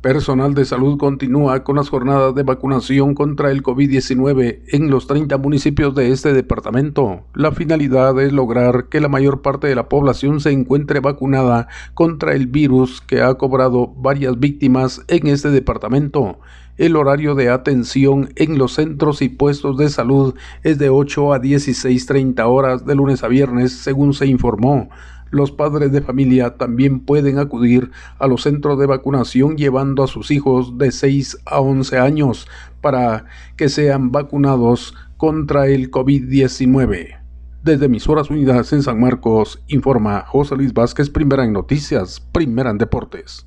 Personal de salud continúa con las jornadas de vacunación contra el COVID-19 en los 30 municipios de este departamento. La finalidad es lograr que la mayor parte de la población se encuentre vacunada contra el virus que ha cobrado varias víctimas en este departamento. El horario de atención en los centros y puestos de salud es de 8 a 16.30 horas de lunes a viernes, según se informó. Los padres de familia también pueden acudir a los centros de vacunación llevando a sus hijos de 6 a 11 años para que sean vacunados contra el COVID-19. Desde emisoras unidas en San Marcos, informa José Luis Vázquez, primera en noticias, primera en deportes.